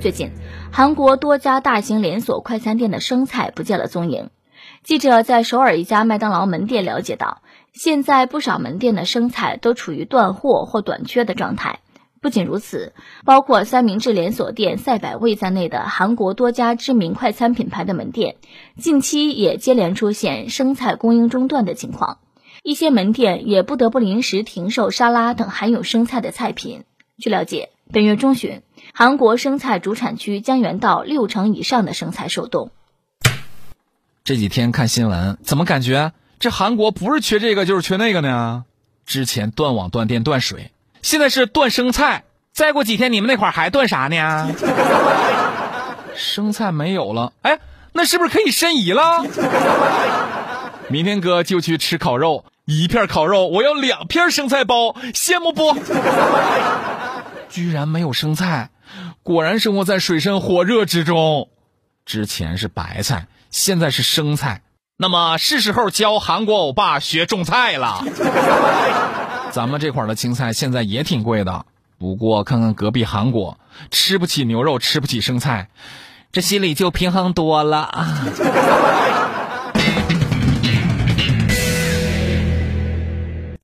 最近，韩国多家大型连锁快餐店的生菜不见了踪影。记者在首尔一家麦当劳门店了解到，现在不少门店的生菜都处于断货或短缺的状态。不仅如此，包括三明治连锁店赛百味在内的韩国多家知名快餐品牌的门店，近期也接连出现生菜供应中断的情况。一些门店也不得不临时停售沙拉等含有生菜的菜品。据了解，本月中旬，韩国生菜主产区江原道六成以上的生菜受冻。这几天看新闻，怎么感觉这韩国不是缺这个就是缺那个呢？之前断网、断电、断水，现在是断生菜，再过几天你们那块还断啥呢？生菜没有了，哎，那是不是可以申遗了？明天哥就去吃烤肉，一片烤肉我要两片生菜包，羡慕不？居然没有生菜，果然生活在水深火热之中。之前是白菜，现在是生菜，那么是时候教韩国欧巴学种菜了。咱们这块的青菜现在也挺贵的，不过看看隔壁韩国，吃不起牛肉，吃不起生菜，这心里就平衡多了。